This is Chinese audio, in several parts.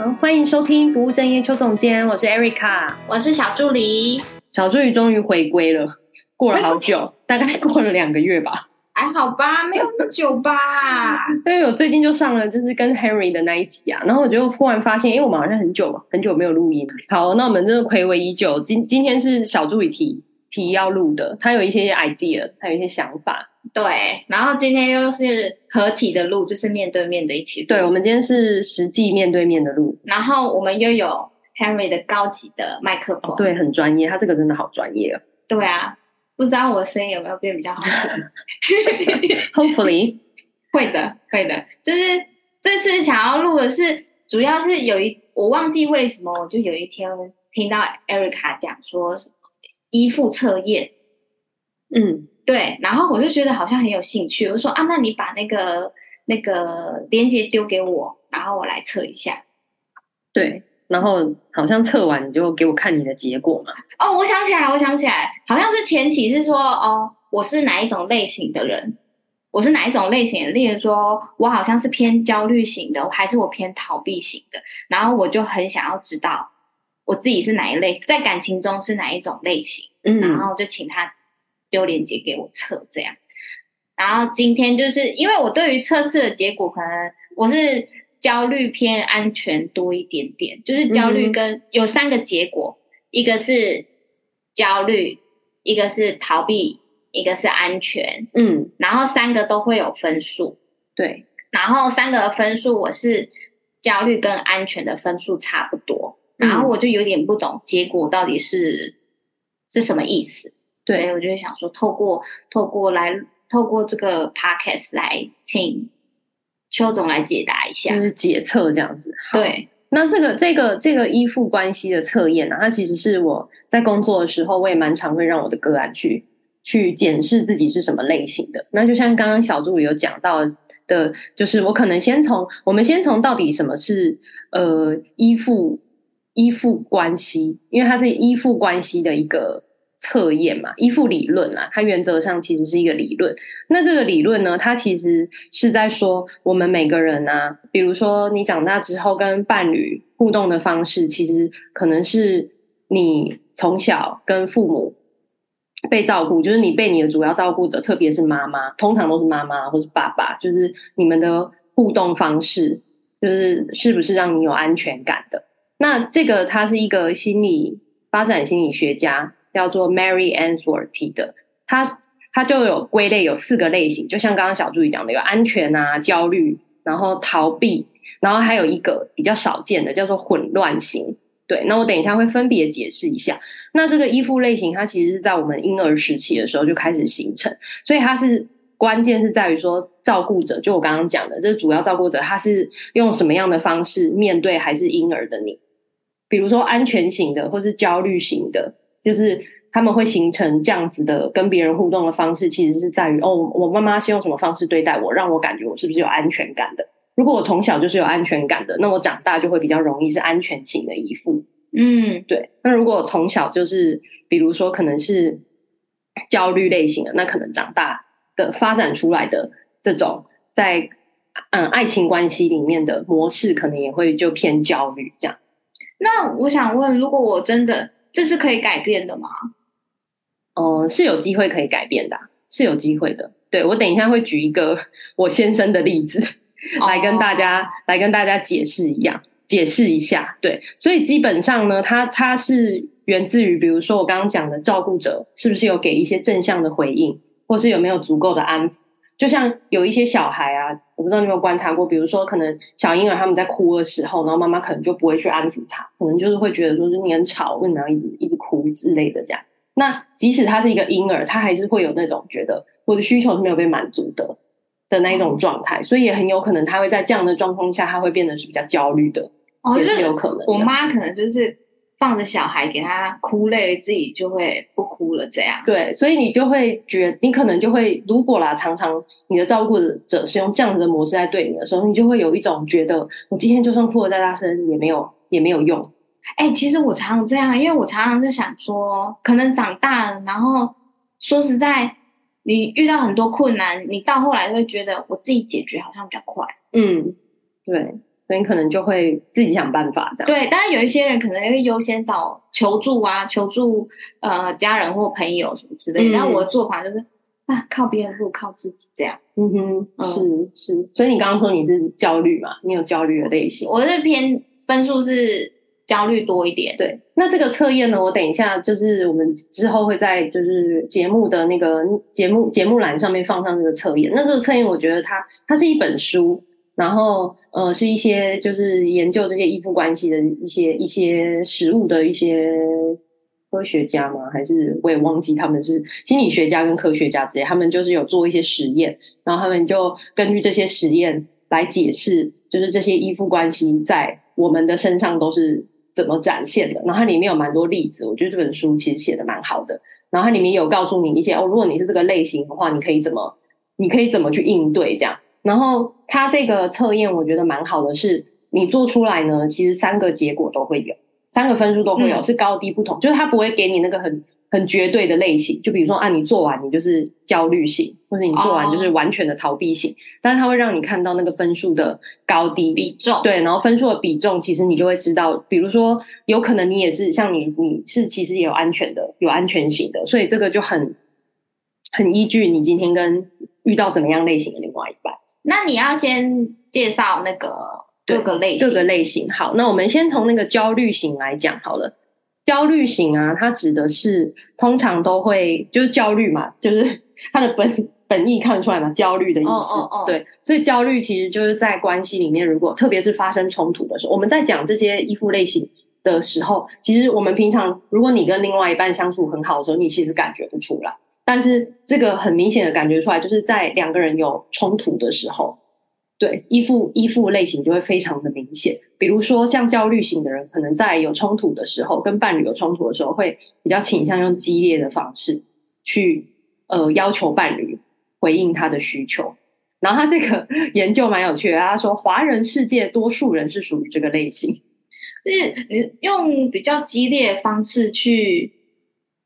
好，欢迎收听不务正业邱总监，我是 Erica，我是小助理。小助理终于回归了，过了好久，大概过了两个月吧。还好吧，没有那么久吧。因为我最近就上了就是跟 Henry 的那一集啊，然后我就忽然发现，因为我们好像很久很久没有录音。好，那我们真的睽违已久，今今天是小助理提提要录的，他有一些 idea，他有一些想法。对，然后今天又是合体的录，就是面对面的一起录。对，我们今天是实际面对面的录，然后我们又有 Henry 的高级的麦克风，对，很专业，他这个真的好专业哦。对啊，不知道我的声音有没有变比较好？Hopefully，会的，会的。就是这次想要录的是，主要是有一我忘记为什么，我就有一天听到 Erica 讲说什么依附测验，嗯。对，然后我就觉得好像很有兴趣，我就说啊，那你把那个那个链接丢给我，然后我来测一下。对，然后好像测完你就给我看你的结果嘛。哦，我想起来，我想起来，好像是前期是说哦，我是哪一种类型的人，我是哪一种类型的，例如说我好像是偏焦虑型的，还是我偏逃避型的，然后我就很想要知道我自己是哪一类，在感情中是哪一种类型，嗯，然后就请他。丢链接给我测这样，然后今天就是因为我对于测试的结果，可能我是焦虑偏安全多一点点，就是焦虑跟有三个结果，嗯、一个是焦虑，一个是逃避，一个是安全，嗯，然后三个都会有分数，对，然后三个分数我是焦虑跟安全的分数差不多，然后我就有点不懂结果到底是是什么意思。对，我就想说，透过透过来透过这个 podcast 来请邱总来解答一下，就是解测这样子。对，那这个这个这个依附关系的测验呢，它其实是我在工作的时候，我也蛮常会让我的个案去去检视自己是什么类型的。那就像刚刚小助理有讲到的，就是我可能先从我们先从到底什么是呃依附依附关系，因为它是依附关系的一个。测验嘛，依附理论啦，它原则上其实是一个理论。那这个理论呢，它其实是在说，我们每个人啊，比如说你长大之后跟伴侣互动的方式，其实可能是你从小跟父母被照顾，就是你被你的主要照顾者，特别是妈妈，通常都是妈妈或是爸爸，就是你们的互动方式，就是是不是让你有安全感的？那这个它是一个心理发展心理学家。叫做 Mary Ainsworth 提的，他他就有归类有四个类型，就像刚刚小助理讲的，有安全啊、焦虑，然后逃避，然后还有一个比较少见的叫做混乱型。对，那我等一下会分别解释一下。那这个依附类型，它其实是在我们婴儿时期的时候就开始形成，所以它是关键是在于说照顾者，就我刚刚讲的，这主要照顾者他是用什么样的方式面对还是婴儿的你，比如说安全型的或是焦虑型的。就是他们会形成这样子的跟别人互动的方式，其实是在于哦，我妈妈是用什么方式对待我，让我感觉我是不是有安全感的？如果我从小就是有安全感的，那我长大就会比较容易是安全型的依附。嗯，对。那如果我从小就是，比如说可能是焦虑类型的，那可能长大的发展出来的这种在嗯爱情关系里面的模式，可能也会就偏焦虑这样。那我想问，如果我真的。这是可以改变的吗？哦、呃，是有机会可以改变的，是有机会的。对，我等一下会举一个我先生的例子 来跟大家、哦、来跟大家解释一样，解释一下。对，所以基本上呢，它它是源自于，比如说我刚刚讲的照顾者是不是有给一些正向的回应，或是有没有足够的安抚。就像有一些小孩啊，我不知道你有没有观察过，比如说可能小婴儿他们在哭的时候，然后妈妈可能就不会去安抚他，可能就是会觉得说是你很吵，为什么要一直一直哭之类的这样。那即使他是一个婴儿，他还是会有那种觉得我的需求是没有被满足的的那一种状态，所以也很有可能他会在这样的状况下，他会变得是比较焦虑的，哦，也是有可能。我妈可能就是。放着小孩给他哭累，自己就会不哭了。这样对，所以你就会觉得，你可能就会，如果啦，常常你的照顾者是用这样子的模式在对你的时候，你就会有一种觉得，我今天就算哭得再大声，也没有也没有用。哎、欸，其实我常常这样，因为我常常是想说，可能长大了，然后说实在，你遇到很多困难，你到后来会觉得，我自己解决好像比较快。嗯，对。所以你可能就会自己想办法这样。对，当然有一些人可能会优先找求助啊，求助呃家人或朋友什么之类的。然后、嗯、我的做法就是啊，靠别人不如靠自己这样。嗯哼，是是。所以你刚刚说你是焦虑嘛？你有焦虑的类型？我这篇分数是焦虑多一点。对，那这个测验呢，我等一下就是我们之后会在就是节目的那个节目节目栏上面放上这个测验。那这个测验我觉得它它是一本书。然后，呃，是一些就是研究这些依附关系的一些一些实物的一些科学家吗？还是我也忘记他们是心理学家跟科学家之类，他们就是有做一些实验，然后他们就根据这些实验来解释，就是这些依附关系在我们的身上都是怎么展现的。然后它里面有蛮多例子，我觉得这本书其实写的蛮好的。然后它里面有告诉你一些哦，如果你是这个类型的话，你可以怎么，你可以怎么去应对这样。然后它这个测验我觉得蛮好的，是你做出来呢，其实三个结果都会有，三个分数都会有，嗯、是高低不同，就是它不会给你那个很很绝对的类型，就比如说啊，你做完你就是焦虑型，或者你做完就是完全的逃避型，哦、但是它会让你看到那个分数的高低比重，对，然后分数的比重，其实你就会知道，比如说有可能你也是像你，你是其实也有安全的，有安全型的，所以这个就很很依据你今天跟遇到怎么样类型的另外一半。那你要先介绍那个各个类型，各个类型。好，那我们先从那个焦虑型来讲好了。焦虑型啊，它指的是通常都会就是焦虑嘛，就是它的本本意看得出来嘛，焦虑的意思。对，所以焦虑其实就是在关系里面，如果特别是发生冲突的时候，我们在讲这些依附类型的时候，其实我们平常如果你跟另外一半相处很好的时候，你其实感觉不出来。但是这个很明显的感觉出来，就是在两个人有冲突的时候，对，依附依附类型就会非常的明显。比如说像焦虑型的人，可能在有冲突的时候，跟伴侣有冲突的时候，会比较倾向用激烈的方式去呃要求伴侣回应他的需求。然后他这个研究蛮有趣的，他说华人世界多数人是属于这个类型，就是你用比较激烈的方式去。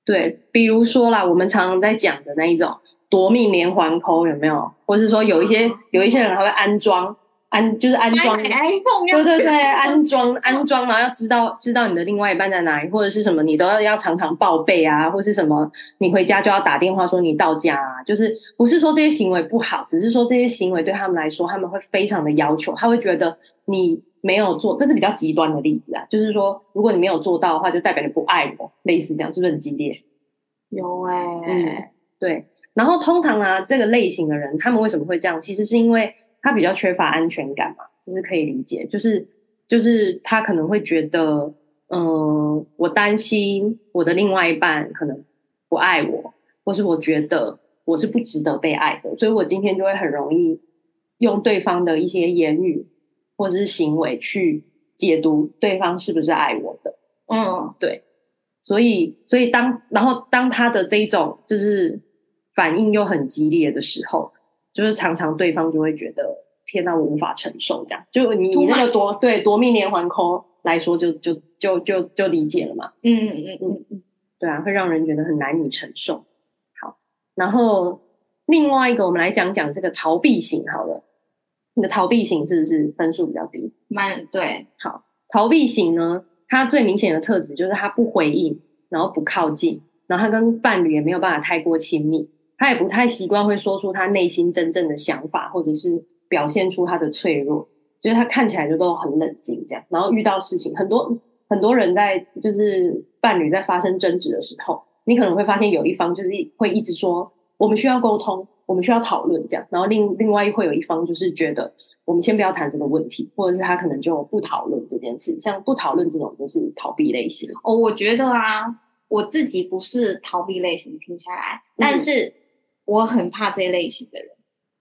对，比如说啦，我们常常在讲的那一种夺命连环 call 有没有？或是说有一些有一些人还会安装安，就是安装 iPhone，对对对，安装安装，然后要知道知道你的另外一半在哪里，或者是什么，你都要要常常报备啊，或是什么，你回家就要打电话说你到家啊，就是不是说这些行为不好，只是说这些行为对他们来说，他们会非常的要求，他会觉得你没有做，这是比较极端的例子啊，就是说如果你没有做到的话，就代表你不爱我，类似这样，是不是很激烈？有哎、欸，嗯，对。然后通常啊，这个类型的人，他们为什么会这样？其实是因为他比较缺乏安全感嘛，这是可以理解。就是就是他可能会觉得，嗯、呃，我担心我的另外一半可能不爱我，或是我觉得我是不值得被爱的，所以我今天就会很容易用对方的一些言语。或者是行为去解读对方是不是爱我的，嗯，对，所以，所以当然后当他的这一种就是反应又很激烈的时候，就是常常对方就会觉得天哪，我无法承受这样。就你你那个夺对夺命连环 call 来说就，就就就就就理解了嘛。嗯嗯嗯嗯嗯，对啊，会让人觉得很难以承受。好，然后另外一个，我们来讲讲这个逃避型好了。你的逃避型是不是分数比较低？蛮对，好，逃避型呢，它最明显的特质就是它不回应，然后不靠近，然后他跟伴侣也没有办法太过亲密，他也不太习惯会说出他内心真正的想法，或者是表现出他的脆弱，就是他看起来就都很冷静这样，然后遇到事情，很多很多人在就是伴侣在发生争执的时候，你可能会发现有一方就是会一直说我们需要沟通。我们需要讨论这样，然后另另外会有一方就是觉得我们先不要谈这个问题，或者是他可能就不讨论这件事，像不讨论这种就是逃避类型。哦，我觉得啊，我自己不是逃避类型，听下来，但是我很怕这类型的人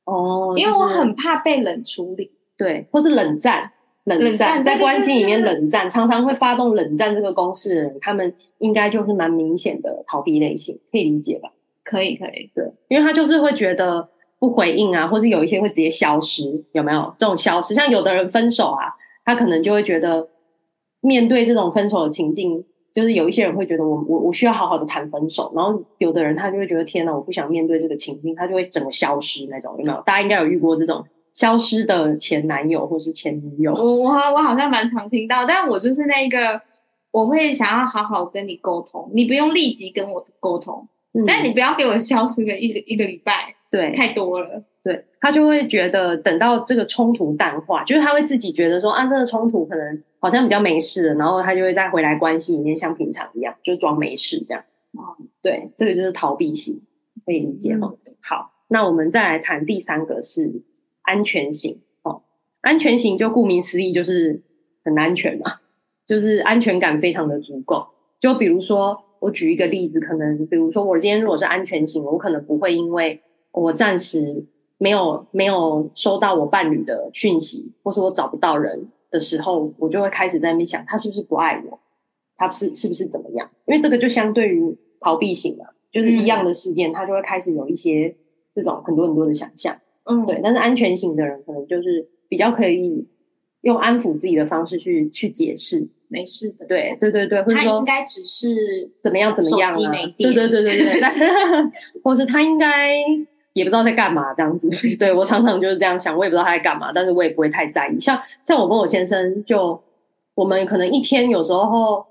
哦，因为我很怕被冷处理，对，或是冷战，冷战，在关系里面冷战，常常会发动冷战这个公式的人，他们应该就是蛮明显的逃避类型，可以理解吧？可以，可以，对，因为他就是会觉得不回应啊，或是有一些会直接消失，有没有这种消失？像有的人分手啊，他可能就会觉得面对这种分手的情境，就是有一些人会觉得我我我需要好好的谈分手，然后有的人他就会觉得天哪，我不想面对这个情境，他就会整个消失那种，有没有？大家应该有遇过这种消失的前男友或是前女友。我我我好像蛮常听到，但我就是那个我会想要好好跟你沟通，你不用立即跟我沟通，嗯、但你不要给我消失个一个一个礼拜，对，太多了。对，他就会觉得等到这个冲突淡化，就是他会自己觉得说啊，这个冲突可能好像比较没事了，然后他就会再回来关系里面像平常一样，就装没事这样。嗯，对，这个就是逃避型，可以理解吗？嗯、好，那我们再来谈第三个是安全型哦。安全型就顾名思义就是很安全嘛，就是安全感非常的足够。就比如说，我举一个例子，可能比如说我今天如果是安全型，我可能不会因为我暂时。没有没有收到我伴侣的讯息，或是我找不到人的时候，我就会开始在那边想，他是不是不爱我？他不是是不是怎么样？因为这个就相对于逃避型嘛，就是一样的事件，他就会开始有一些这种很多很多的想象。嗯，对。但是安全型的人可能就是比较可以用安抚自己的方式去去解释，没事的。对对对对，或者说他应该只是怎么样怎么样啊？对对对对对，但是 或是他应该。也不知道在干嘛这样子，对，我常常就是这样想，我也不知道他在干嘛，但是我也不会太在意。像像我跟我先生就，就我们可能一天有时候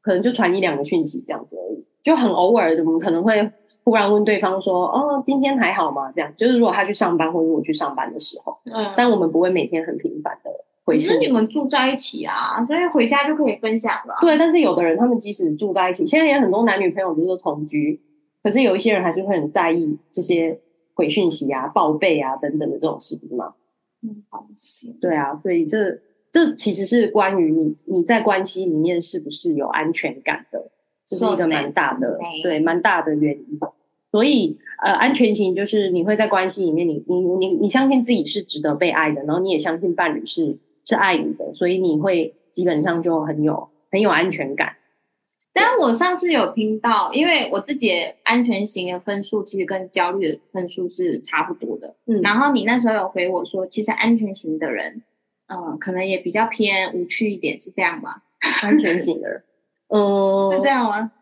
可能就传一两个讯息这样子而已，就很偶尔的，我们可能会忽然问对方说：“哦，今天还好吗？”这样就是如果他去上班或者我去上班的时候，嗯，但我们不会每天很频繁的可是你们住在一起啊，所以回家就可以分享了。对，但是有的人他们即使住在一起，现在也很多男女朋友就是同居，可是有一些人还是会很在意这些。回讯息啊、报备啊等等的这种事情吗？嗯，好行。对啊，所以这这其实是关于你你在关系里面是不是有安全感的，这是一个蛮大的对蛮大的原因。所以呃，安全型就是你会在关系里面你，你你你你相信自己是值得被爱的，然后你也相信伴侣是是爱你的，所以你会基本上就很有很有安全感。但我上次有听到，因为我自己安全型的分数其实跟焦虑的分数是差不多的。嗯，然后你那时候有回我说，其实安全型的人，嗯，可能也比较偏无趣一点，是这样吗？安全型的人，嗯，是这样吗？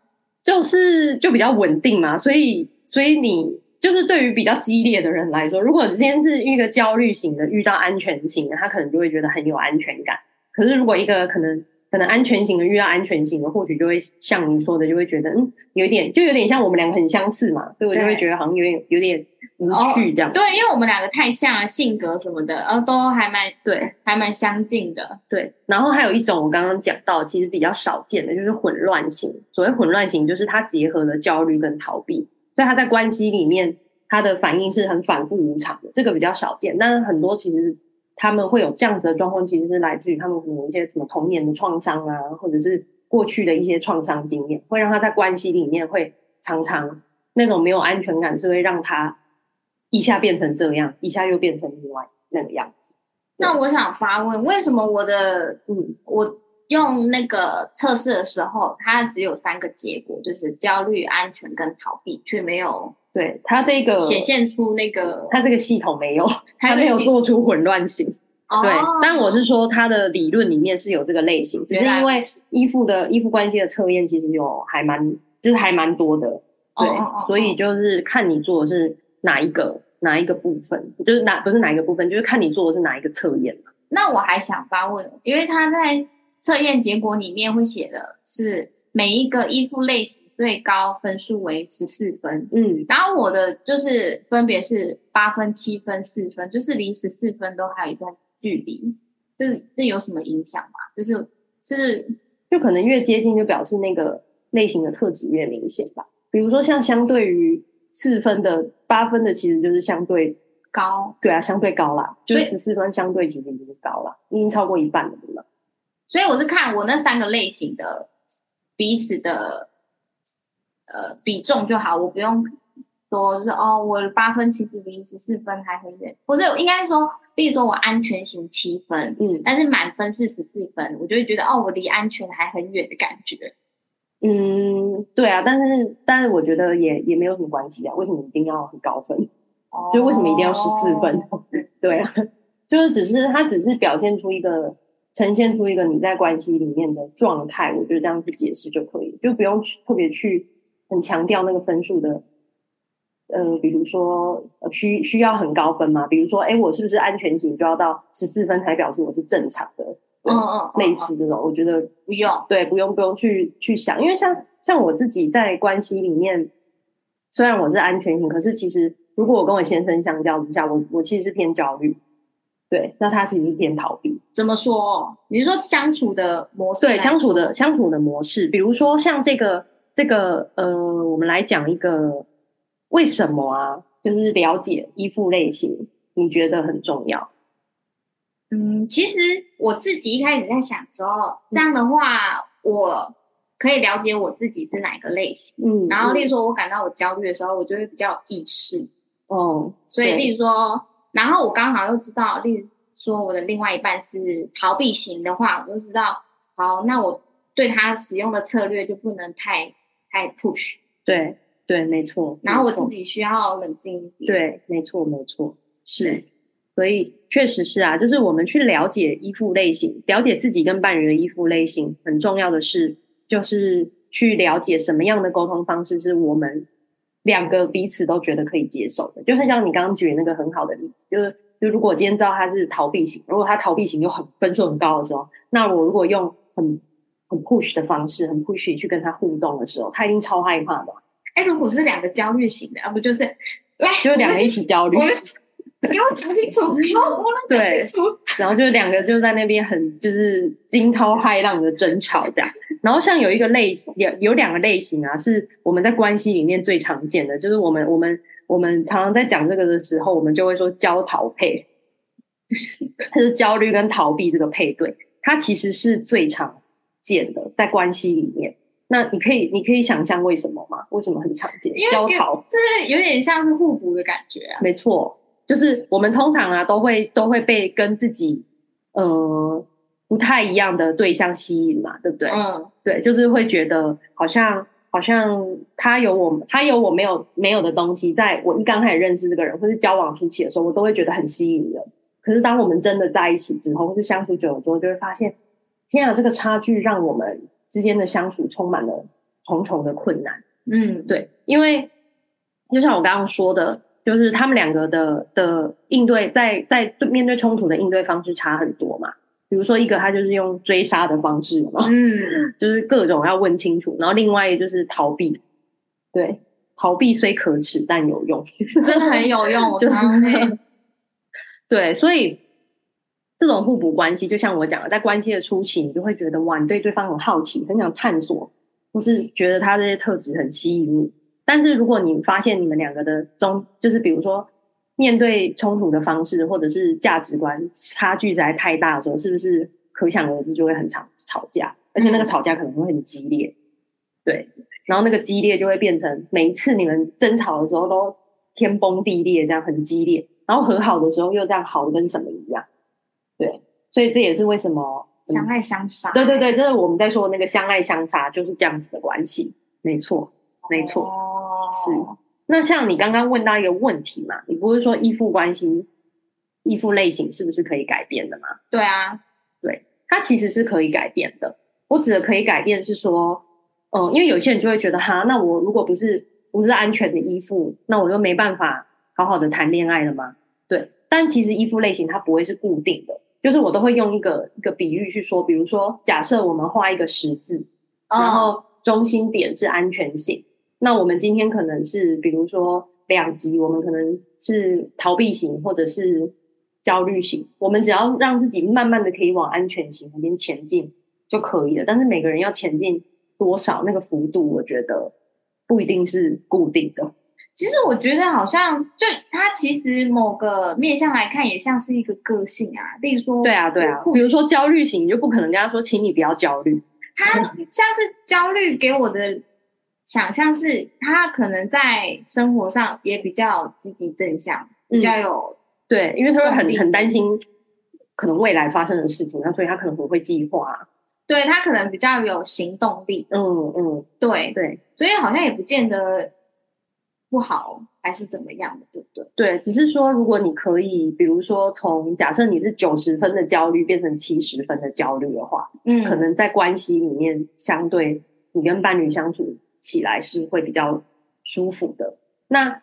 就是就比较稳定嘛，所以所以你就是对于比较激烈的人来说，如果今天是一个焦虑型的遇到安全型的，他可能就会觉得很有安全感。可是如果一个可能。可能安全型的遇到安全型的，或许就会像你说的，就会觉得嗯，有点就有点像我们两个很相似嘛，所以我就会觉得好像有点有点无趣这样。对，因为我们两个太像了，性格什么的，呃，都还蛮对，还蛮相近的。对，然后还有一种我刚刚讲到，其实比较少见的，就是混乱型。所谓混乱型，就是它结合了焦虑跟逃避，所以他在关系里面，他的反应是很反复无常的，这个比较少见。但是很多其实。他们会有这样子的状况，其实是来自于他们有一些什么童年的创伤啊，或者是过去的一些创伤经验，会让他在关系里面会常常那种没有安全感，是会让他一下变成这样，一下又变成另外那个样子。那我想发问，为什么我的嗯，我用那个测试的时候，它只有三个结果，就是焦虑、安全跟逃避，却没有。对，它这个显现出那个，它这个系统没有，它没有做出混乱型。哦、对，但我是说它的理论里面是有这个类型，只是因为依附的依附关系的测验其实有还蛮，就是还蛮多的。对，哦哦哦，所以就是看你做的是哪一个哪一个部分，就是哪不是哪一个部分，就是看你做的是哪一个测验。那我还想发问，因为他在测验结果里面会写的是每一个依附类型。最高分数为十四分，嗯，然后我的就是分别是八分、七分、四分，就是离十四分都还有一段距离，这这有什么影响吗？就是是就可能越接近，就表示那个类型的特质越明显吧。比如说像相对于四分的八分的，其实就是相对高，对啊，相对高啦，就是十四分相对其实已经高了，已经超过一半了，对吧？所以我是看我那三个类型的彼此的。呃，比重就好，我不用说，就是哦，我的八分其实离十四分还很远，不是应该说，例如说我安全型七分，嗯，但是满分是十四分，我就会觉得哦，我离安全还很远的感觉。嗯，对啊，但是但是我觉得也也没有什么关系啊，为什么一定要很高分？哦，就为什么一定要十四分？对啊，就是只是它只是表现出一个，呈现出一个你在关系里面的状态，我觉得这样去解释就可以，就不用去特别去。很强调那个分数的呃，比如说需需要很高分嘛？比如说，哎，我是不是安全型就要到十四分才表示我是正常的？嗯嗯，类似这种，我觉得不用，对，不用不用去去想，因为像像我自己在关系里面，虽然我是安全型，可是其实如果我跟我先生相较之下，我我其实是偏焦虑。对，那他其实是偏逃避。怎么说？你是说相处的模式？对，相处的相处的模式，比如说像这个这个呃，我们来讲一个为什么啊？就是了解依附类型，你觉得很重要？嗯，其实我自己一开始在想的时候，这样的话，嗯、我可以了解我自己是哪个类型。嗯，然后例如说我感到我焦虑的时候，我就会比较有意识。哦，所以例如说。然后我刚好又知道，例如说我的另外一半是逃避型的话，我就知道，好，那我对他使用的策略就不能太太 push。对对，没错。然后我自己需要冷静一点。对，没错没错，是。所以确实是啊，就是我们去了解依附类型，了解自己跟伴侣的依附类型，很重要的是，就是去了解什么样的沟通方式是我们。两个彼此都觉得可以接受的，就是像你刚刚举那个很好的例子，就是就如果今天知道他是逃避型，如果他逃避型又很分数很高的时候，那我如果用很很 push 的方式，很 push 去跟他互动的时候，他一定超害怕的。哎，如果是两个焦虑型的，啊不就是来，就是两个一起焦虑。给我 讲清楚，对，然后就两个就在那边很就是惊涛骇浪的争吵这样。然后像有一个类型，有有两个类型啊，是我们在关系里面最常见的，就是我们我们我们常常在讲这个的时候，我们就会说焦逃配，就是焦虑跟逃避这个配对，它其实是最常见的在关系里面。那你可以你可以想象为什么吗？为什么很常见？焦逃，这是有点像是互补的感觉啊。没错。就是我们通常啊，都会都会被跟自己呃不太一样的对象吸引嘛，对不对？嗯，对，就是会觉得好像好像他有我他有我没有没有的东西，在我一刚开始认识这个人或是交往初期的时候，我都会觉得很吸引人。可是当我们真的在一起之后，或是相处久了之后，就会发现，天啊，这个差距让我们之间的相处充满了重重的困难。嗯，对，因为就像我刚刚说的。就是他们两个的的应对，在在面对冲突的应对方式差很多嘛。比如说一个他就是用追杀的方式嘛，嗯，就是各种要问清楚，然后另外一个就是逃避，对，逃避虽可耻但有用，真的很有用，就是 对，所以这种互补关系，就像我讲的，在关系的初期，你就会觉得哇，你对对方很好奇，很想探索，或是觉得他这些特质很吸引你。但是如果你发现你们两个的中，就是比如说面对冲突的方式，或者是价值观差距实在太大的时候，是不是可想而知就会很吵吵架，而且那个吵架可能会很激烈，对，然后那个激烈就会变成每一次你们争吵的时候都天崩地裂，这样很激烈，然后和好的时候又这样好的跟什么一样，对，所以这也是为什么、嗯、相爱相杀，对对对，就是我们在说那个相爱相杀就是这样子的关系，没错，没错。哦是，那像你刚刚问到一个问题嘛，你不是说依附关系、依附类型是不是可以改变的吗？对啊，对，它其实是可以改变的。我指的可以改变是说，嗯，因为有些人就会觉得，哈，那我如果不是不是安全的依附，那我就没办法好好的谈恋爱了吗？对，但其实依附类型它不会是固定的，就是我都会用一个一个比喻去说，比如说，假设我们画一个十字，然后中心点是安全性。那我们今天可能是，比如说两极，我们可能是逃避型或者是焦虑型。我们只要让自己慢慢的可以往安全型那边前进就可以了。但是每个人要前进多少，那个幅度，我觉得不一定是固定的。其实我觉得好像就它其实某个面向来看，也像是一个个性啊。例如说，对啊对啊，比如说焦虑型，你就不可能跟他说，请你不要焦虑。他像是焦虑给我的。想象是他可能在生活上也比较积极正向，嗯、比较有对，因为他会很很担心可能未来发生的事情，那所以他可能不会计划，对他可能比较有行动力，嗯嗯，对对，所以好像也不见得不好，还是怎么样的，对不对？对，只是说如果你可以，比如说从假设你是九十分的焦虑变成七十分的焦虑的话，嗯，可能在关系里面相对你跟伴侣相处起来是会比较舒服的。那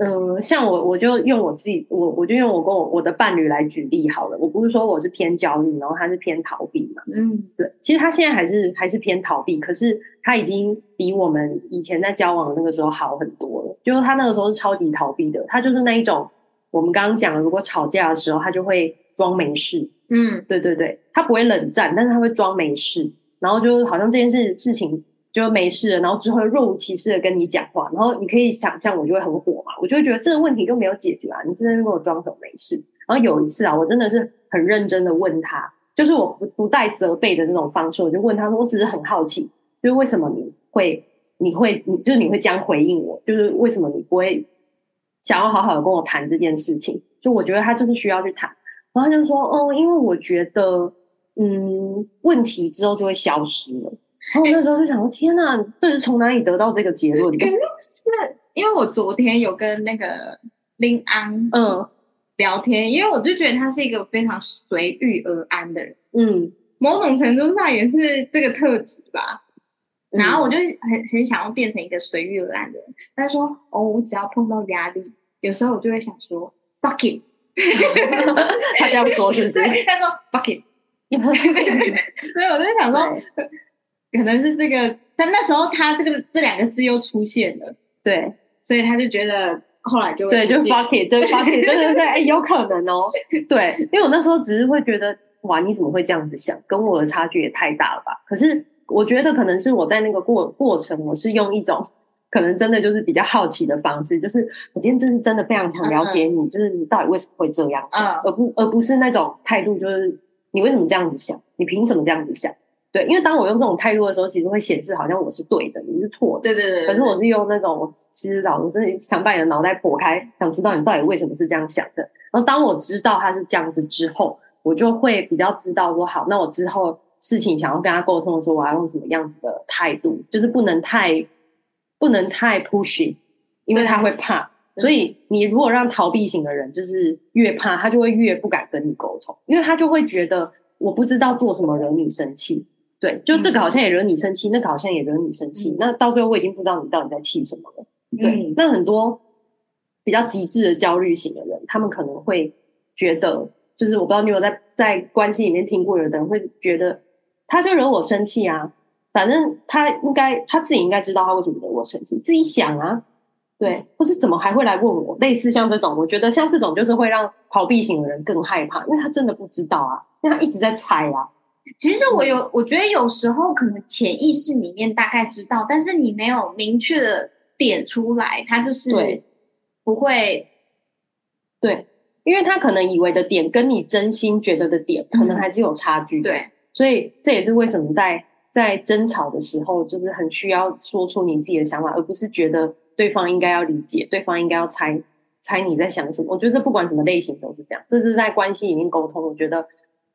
嗯，像我，我就用我自己，我我就用我跟我我的伴侣来举例好了。我不是说我是偏焦虑，然后他是偏逃避嘛。嗯，对。其实他现在还是还是偏逃避，可是他已经比我们以前在交往的那个时候好很多了。就是他那个时候是超级逃避的，他就是那一种我们刚刚讲，如果吵架的时候，他就会装没事。嗯，对对对，他不会冷战，但是他会装没事，然后就好像这件事事情。就没事了，然后之后若无其事的跟你讲话，然后你可以想象我就会很火嘛，我就会觉得这个问题就没有解决啊，你真的跟我装什么没事？然后有一次啊，我真的是很认真的问他，就是我不不带责备的那种方式，我就问他说，我只是很好奇，就是为什么你会你会你就是你会这样回应我，就是为什么你不会想要好好的跟我谈这件事情？就我觉得他就是需要去谈，然后他就说，哦，因为我觉得，嗯，问题之后就会消失了。然后我那时候就想说：“天哪，这是从哪里得到这个结论？”可是，那因为我昨天有跟那个林安嗯聊天，因为我就觉得他是一个非常随遇而安的人，嗯，某种程度上也是这个特质吧。然后我就很很想要变成一个随遇而安的人。他说：“哦，我只要碰到压力，有时候我就会想说 ‘fuck it’。”他这样说是不是？他说 ‘fuck it’。所以我就想说。可能是这个，但那时候他这个这两个字又出现了，对，所以他就觉得后来就对，就 fuck it，对 fuck it，对对对，哎，有可能哦，对，因为我那时候只是会觉得，哇，你怎么会这样子想？跟我的差距也太大了吧？可是我觉得可能是我在那个过过程，我是用一种可能真的就是比较好奇的方式，就是我今天真是真的非常想了解你，嗯、就是你到底为什么会这样想，嗯、而不而不是那种态度，就是你为什么这样子想？你凭什么这样子想？对，因为当我用这种态度的时候，其实会显示好像我是对的，你是错的。对对对。可是我是用那种，其实老子真的想把你的脑袋剖开，想知道你到底为什么是这样想的。然后当我知道他是这样子之后，我就会比较知道说，好，那我之后事情想要跟他沟通的时候，我要用什么样子的态度，就是不能太不能太 pushy，因为他会怕。所以你如果让逃避型的人就是越怕，他就会越不敢跟你沟通，因为他就会觉得我不知道做什么惹你生气。对，就这个好像也惹你生气，嗯、那个好像也惹你生气，嗯、那到最后我已经不知道你到底在气什么了。对，嗯、那很多比较极致的焦虑型的人，他们可能会觉得，就是我不知道你有在在关系里面听过，有的人会觉得，他就惹我生气啊，反正他应该他自己应该知道他为什么惹我生气，自己想啊，对，或是怎么还会来问我？类似像这种，我觉得像这种就是会让逃避型的人更害怕，因为他真的不知道啊，因为他一直在猜啊。其实我有，我觉得有时候可能潜意识里面大概知道，但是你没有明确的点出来，他就是不会对，对，因为他可能以为的点跟你真心觉得的点可能还是有差距，对，所以这也是为什么在在争吵的时候，就是很需要说出你自己的想法，而不是觉得对方应该要理解，对方应该要猜猜你在想什么。我觉得这不管什么类型都是这样，这是在关系里面沟通，我觉得。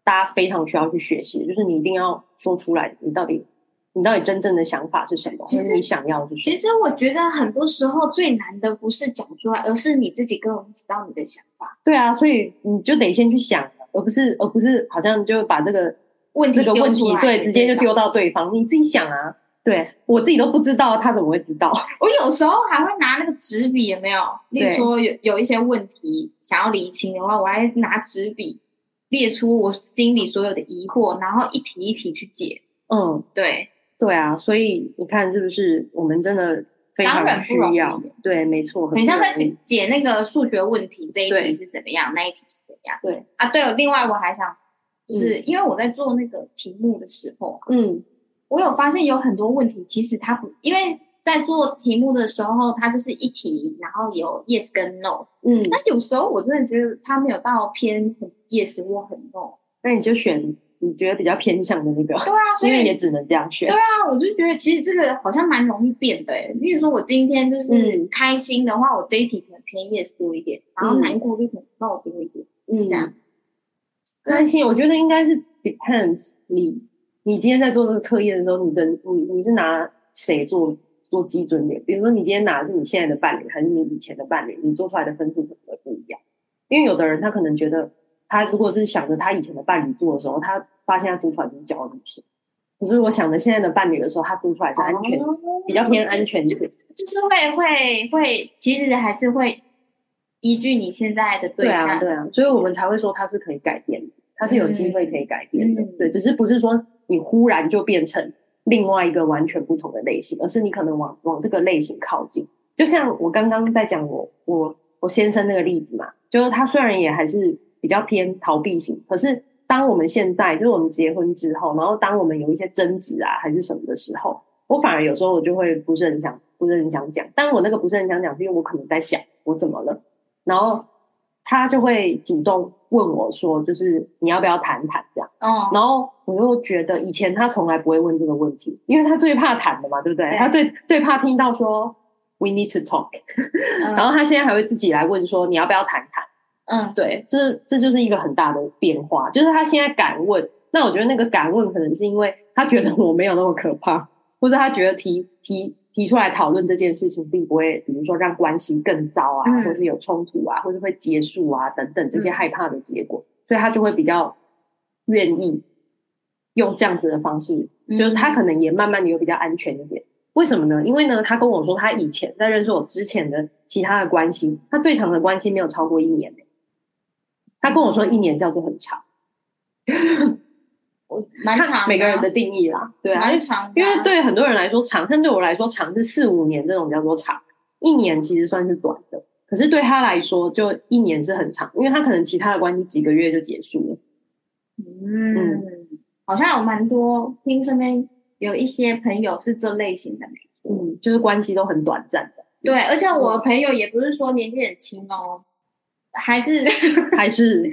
大家非常需要去学习，就是你一定要说出来，你到底你到底真正的想法是什么？其实你想要的是什么？其实我觉得很多时候最难的不是讲出来，而是你自己根本不知道你的想法。对啊，所以你就得先去想，而不是而不是好像就把这个问题这个问题对直接就丢到对方，你自己想啊。对，我自己都不知道，他怎么会知道？我有时候还会拿那个纸笔，有没有？例如说有有一些问题想要厘清的话，我还拿纸笔。列出我心里所有的疑惑，然后一题一题去解。嗯，对，对啊，所以你看，是不是我们真的非常需要？对，没错，很像在解解那个数学问题，这一题是怎么样，那一题是怎样？对啊，对了，另外我还想，就是因为我在做那个题目的时候，嗯，我有发现有很多问题，其实它不，因为。在做题目的时候，它就是一题，然后有 yes 跟 no。嗯，那有时候我真的觉得它没有到偏很 yes 或很 no，那你就选你觉得比较偏向的那个。对啊，所以也只能这样选。对啊，我就觉得其实这个好像蛮容易变的诶。例如说我今天就是开心的话，嗯、我这一题可能偏 yes 多一点，然后难过就可能 no 多一点。嗯，这样。开心，我觉得应该是 depends 你你今天在做这个测验的时候，你的你你是拿谁做？做基准点，比如说你今天拿的是你现在的伴侣，还是你以前的伴侣，你做出来的分数可能会不一样。因为有的人他可能觉得，他如果是想着他以前的伴侣做的时候，他发现他做出来就是焦虑型。可是我想着现在的伴侣的时候，他做出来是安全，哦、比较偏安全，就就是会会会，其实还是会依据你现在的对象，对啊，对啊，所以我们才会说它是可以改变的，它是有机会可以改变的。嗯、对，只是不是说你忽然就变成另外一个完全不同的类型，而是你可能往往这个类型靠近。就像我刚刚在讲我我我先生那个例子嘛，就是他虽然也还是比较偏逃避型，可是当我们现在就是我们结婚之后，然后当我们有一些争执啊还是什么的时候，我反而有时候我就会不是很想不是很想讲，但我那个不是很想讲，是因为我可能在想我怎么了，然后他就会主动问我说，就是你要不要谈谈这样，哦，然后我又觉得以前他从来不会问这个问题，因为他最怕谈的嘛，对不对？对他最最怕听到说。We need to talk，、嗯、然后他现在还会自己来问说，你要不要谈谈？嗯，对，这这就是一个很大的变化，就是他现在敢问。那我觉得那个敢问，可能是因为他觉得我没有那么可怕，或者他觉得提提提出来讨论这件事情，并不会，比如说让关系更糟啊，嗯、或是有冲突啊，或是会结束啊等等这些害怕的结果，嗯、所以他就会比较愿意用这样子的方式，嗯、就是他可能也慢慢的有比较安全一点。为什么呢？因为呢，他跟我说，他以前在认识我之前的其他的关系，他最长的关系没有超过一年。他跟我说，一年叫做很长，我蛮长，每个人的定义啦，对啊，蛮长。因为对很多人来说长，但对我来说长是四五年这种叫做长，一年其实算是短的。可是对他来说，就一年是很长，因为他可能其他的关系几个月就结束了。嗯，嗯好像有蛮多听身边。有一些朋友是这类型的，嗯，就是关系都很短暂的。对，而且我的朋友也不是说年纪很轻哦，还是 还是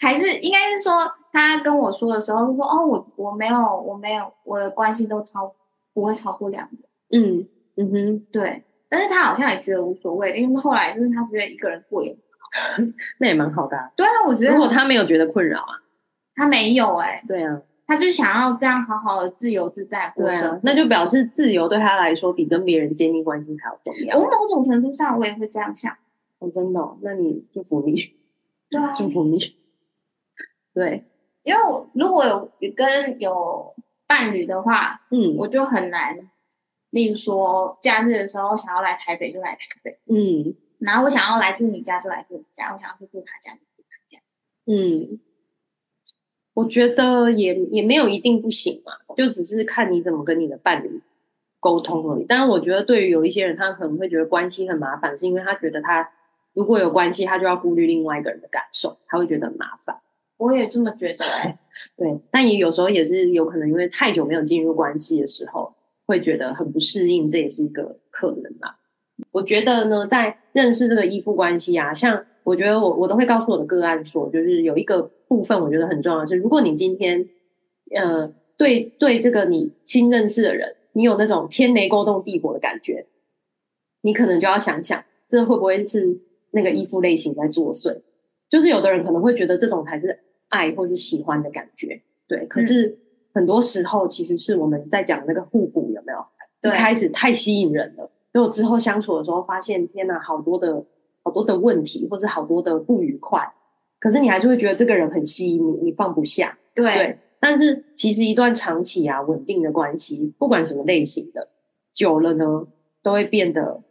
还是应该是说，他跟我说的时候就说，哦，我我没有我没有我的关系都超不会超过两个。嗯嗯哼，对，但是他好像也觉得无所谓，因为后来就是他觉得一个人过也好，那也蛮好的啊。对啊，我觉得如果他没有觉得困扰啊，他没有哎、欸，对啊。他就想要这样好好的自由自在过生活，那就表示自由对他来说比跟别人建立关系还要重要。我某种程度上我也会这样想。哦，真的哦？那你祝福你，对啊，祝福你。对，因为如果有跟有伴侣的话，嗯，我就很难。例如说假日的时候想要来台北就来台北，嗯，然后我想要来住你家就来住你家，我想要去住他家就住他家，嗯。我觉得也也没有一定不行嘛，就只是看你怎么跟你的伴侣沟通而已。但是，我觉得对于有一些人，他可能会觉得关系很麻烦，是因为他觉得他如果有关系，他就要顾虑另外一个人的感受，他会觉得很麻烦。我也这么觉得哎，对，但也有时候也是有可能因为太久没有进入关系的时候，会觉得很不适应，这也是一个可能嘛。我觉得呢，在认识这个依附关系啊，像我觉得我我都会告诉我的个案说，就是有一个。部分我觉得很重要的是，如果你今天，呃，对对这个你新认识的人，你有那种天雷勾动地火的感觉，你可能就要想想，这会不会是那个依附类型在作祟？就是有的人可能会觉得这种才是爱或是喜欢的感觉，对。可是很多时候其实是我们在讲那个互补，有没有？对，一开始太吸引人了，结果之后相处的时候发现，天哪，好多的好多的问题，或是好多的不愉快。可是你还是会觉得这个人很吸引你，你放不下。对，对，但是其实一段长期啊稳定的关系，不管什么类型的，久了呢都会变得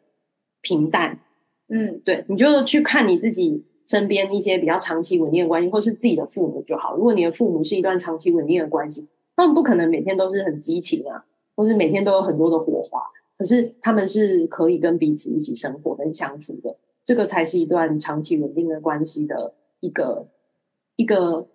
平淡。嗯，对，你就去看你自己身边一些比较长期稳定的关系，或是自己的父母就好。如果你的父母是一段长期稳定的关系，他们不可能每天都是很激情啊，或是每天都有很多的火花。可是他们是可以跟彼此一起生活跟相处的，这个才是一段长期稳定的关系的。一个一个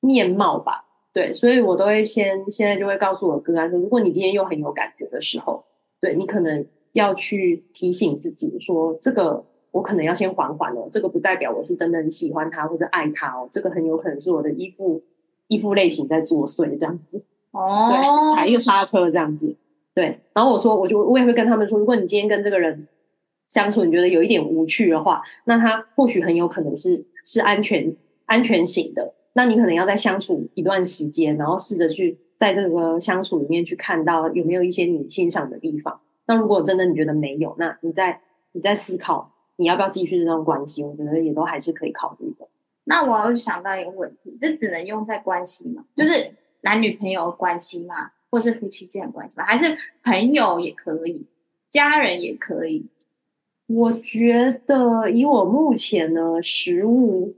面貌吧，对，所以我都会先现在就会告诉我哥啊说，如果你今天又很有感觉的时候，对，你可能要去提醒自己说，这个我可能要先缓缓哦，这个不代表我是真的很喜欢他或者爱他哦，这个很有可能是我的依附依附类型在作祟这样子哦，对，踩一个刹车这样子，对，然后我说，我就我也会跟他们说，如果你今天跟这个人相处，你觉得有一点无趣的话，那他或许很有可能是。是安全安全型的，那你可能要再相处一段时间，然后试着去在这个相处里面去看到有没有一些你欣赏的地方。那如果真的你觉得没有，那你在你在思考你要不要继续这段关系，我觉得也都还是可以考虑的。那我要想到一个问题，这只能用在关系吗？就是男女朋友关系嘛？或是夫妻间的关系吗？还是朋友也可以，家人也可以？我觉得以我目前的，实物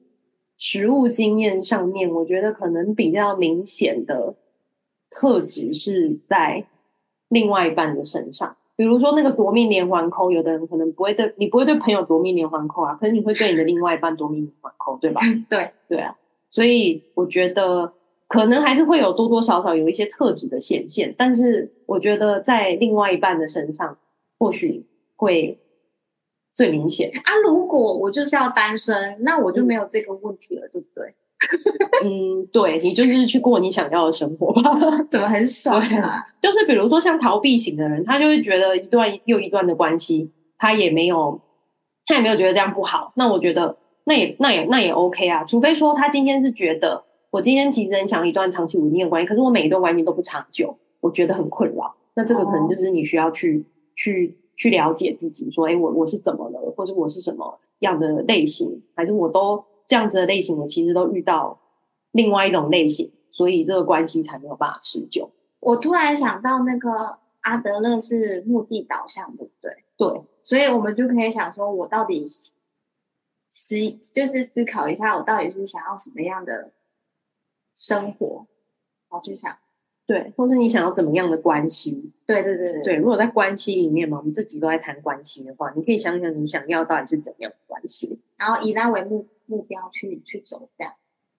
实物经验上面，我觉得可能比较明显的特质是在另外一半的身上。比如说那个夺命连环扣，有的人可能不会对你不会对朋友夺命连环扣啊，可是你会对你的另外一半夺命连环扣，对吧？对对啊，所以我觉得可能还是会有多多少少有一些特质的显现，但是我觉得在另外一半的身上，或许会最明显啊。如果我就是要单身，那我就没有这个问题了，对不对？嗯，对，你就是去过你想要的生活吧，怎么很 少啊？就是比如说像逃避型的人，他就会觉得一段又一段的关系，他也没有，他也没有觉得这样不好。那我觉得那也那也那也 OK 啊，除非说他今天是觉得我今天其实很想一段长期稳定的关系，可是我每一段关系都不长久，我觉得很困扰。那这个可能就是你需要去、哦、去去了解自己，说，哎，我我是怎么了，或者我是什么样的类型，还是我都。这样子的类型，我其实都遇到另外一种类型，所以这个关系才没有办法持久。我突然想到，那个阿德勒是目的导向，对不对？对，所以我们就可以想说，我到底思就是思考一下，我到底是想要什么样的生活？我去想。对，或是你想要怎么样的关系？对对对对，对。如果在关系里面嘛，我们自己都在谈关系的话，你可以想想你想要到底是怎样的关系，然后以那为目目标去去走这样。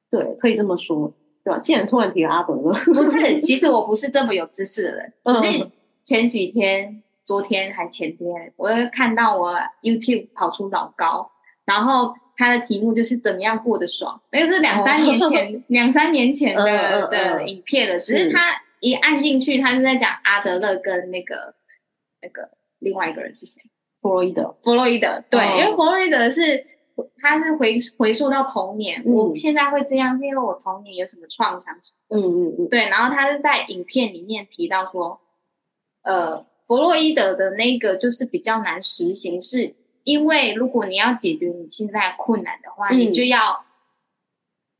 对，可以这么说，对吧？既然突然提了阿德勒，不是，其实我不是这么有知识的人。可是前几天、昨天还前天，我又看到我 YouTube 跑出老高，然后他的题目就是怎么样过得爽，那个是两三年前、两三年前的的影片了，只是他。一按进去，他是在讲阿德勒跟那个那个另外一个人是谁？弗洛伊德。弗洛伊德，对，哦、因为弗洛伊德是他是回回溯到童年，嗯、我现在会这样，是因为我童年有什么创伤？嗯嗯嗯，对。然后他是在影片里面提到说，呃，弗洛伊德的那个就是比较难实行，是因为如果你要解决你现在困难的话，嗯、你就要。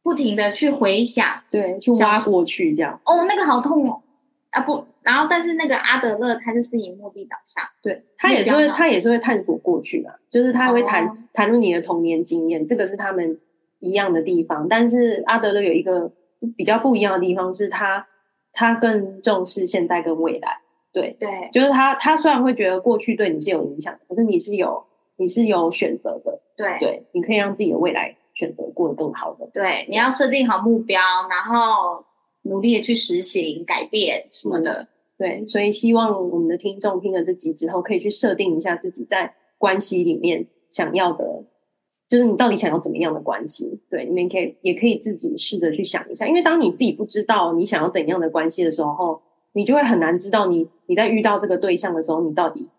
不停的去回想，对，去挖过去这样。哦，那个好痛哦，啊不，然后但是那个阿德勒他就是以目的导向，对，他也是会他也是会探索过去的，就是他会谈、哦、谈论你的童年经验，这个是他们一样的地方。但是阿德勒有一个比较不一样的地方，是他他更重视现在跟未来。对对，就是他他虽然会觉得过去对你是有影响，可是你是有你是有选择的。对对，你可以让自己的未来。选择过得更好的，对，你要设定好目标，然后努力的去实行改变什么的，对，所以希望我们的听众听了这集之后，可以去设定一下自己在关系里面想要的，就是你到底想要怎么样的关系？对，你们可以也可以自己试着去想一下，因为当你自己不知道你想要怎样的关系的时候，你就会很难知道你你在遇到这个对象的时候，你到底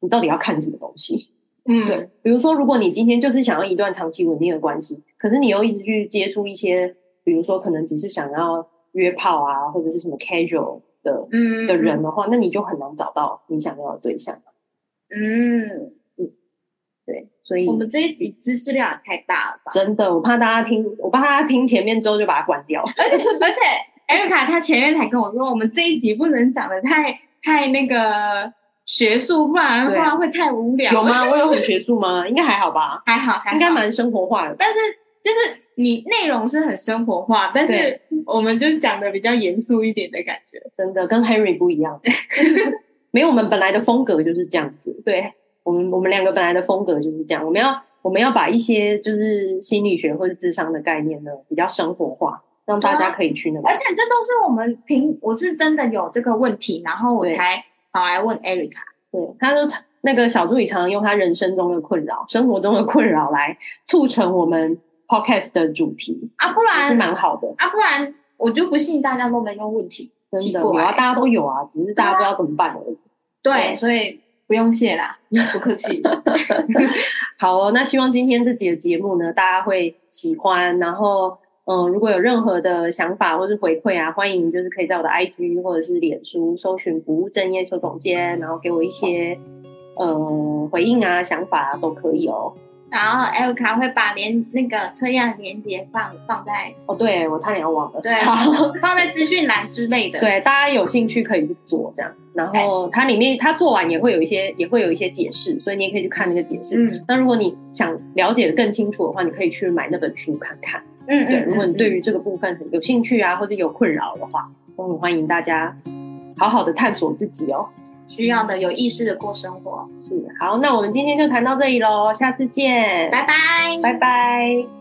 你到底要看什么东西。嗯，对，比如说，如果你今天就是想要一段长期稳定的关系，可是你又一直去接触一些，比如说可能只是想要约炮啊，或者是什么 casual 的嗯的人的话，那你就很难找到你想要的对象。嗯嗯，对，所以我们这一集知识量也太大了吧？真的，我怕大家听，我怕大家听前面之后就把它关掉。而且而 且，艾瑞卡她前面才跟我说，我们这一集不能讲的太太那个。学术，不然的话会太无聊。有吗？我有很学术吗？应该还好吧。还好，还好，应该蛮生活化的。但是就是你内容是很生活化，但是我们就讲的比较严肃一点的感觉。真的跟 Henry 不一样。没有，我们本来的风格就是这样子。对，我们我们两个本来的风格就是这样。我们要我们要把一些就是心理学或者智商的概念呢，比较生活化，让大家可以去那个。而且这都是我们平，我是真的有这个问题，然后我才。跑，来问 Erica，对，他说那个小助理常常用他人生中的困扰、生活中的困扰来促成我们 podcast 的主题啊，不然是蛮好的啊，不然我就不信大家都没有问题，真的有啊，大家都有啊，只是大家不知道怎么办而已。对，对，所以不用谢啦，不客气。好哦，那希望今天这集的节目呢，大家会喜欢，然后。嗯，如果有任何的想法或是回馈啊，欢迎就是可以在我的 IG 或者是脸书搜寻“不务正业邱总监”，然后给我一些呃回应啊、想法啊都可以哦。然后 Erica 会把连那个测验连接放放在哦，对我差点要忘了，对，放在资讯栏之类的。对，大家有兴趣可以去做这样。然后它里面它做完也会有一些也会有一些解释，所以你也可以去看那个解释。嗯，那如果你想了解的更清楚的话，你可以去买那本书看看。嗯，对，如果你对于这个部分很有兴趣啊，或者有困扰的话，我很欢迎大家好好的探索自己哦。需要的有意识的过生活。是，好，那我们今天就谈到这里喽，下次见，拜拜，拜拜。